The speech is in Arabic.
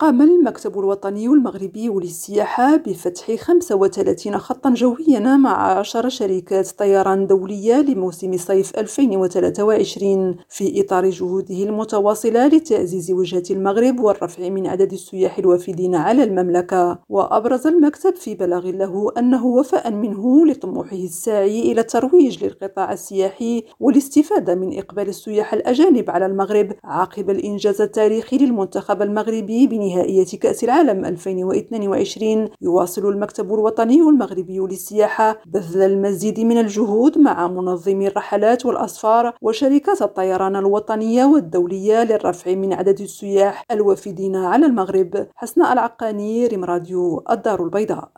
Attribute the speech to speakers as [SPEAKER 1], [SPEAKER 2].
[SPEAKER 1] قام المكتب الوطني المغربي للسياحة بفتح 35 خطًا جويًا مع عشر شركات طيران دولية لموسم صيف 2023 في إطار جهوده المتواصلة لتعزيز وجهة المغرب والرفع من عدد السياح الوافدين على المملكة. وأبرز المكتب في بلاغ له أنه وفاءً منه لطموحه الساعي إلى الترويج للقطاع السياحي والاستفادة من إقبال السياح الأجانب على المغرب عقب الإنجاز التاريخي للمنتخب المغربي بنهائية كأس العالم 2022 يواصل المكتب الوطني المغربي للسياحة بذل المزيد من الجهود مع منظمي الرحلات والأسفار وشركات الطيران الوطنية والدولية للرفع من عدد السياح الوافدين على المغرب. حسناء العقاني ريم راديو الدار البيضاء.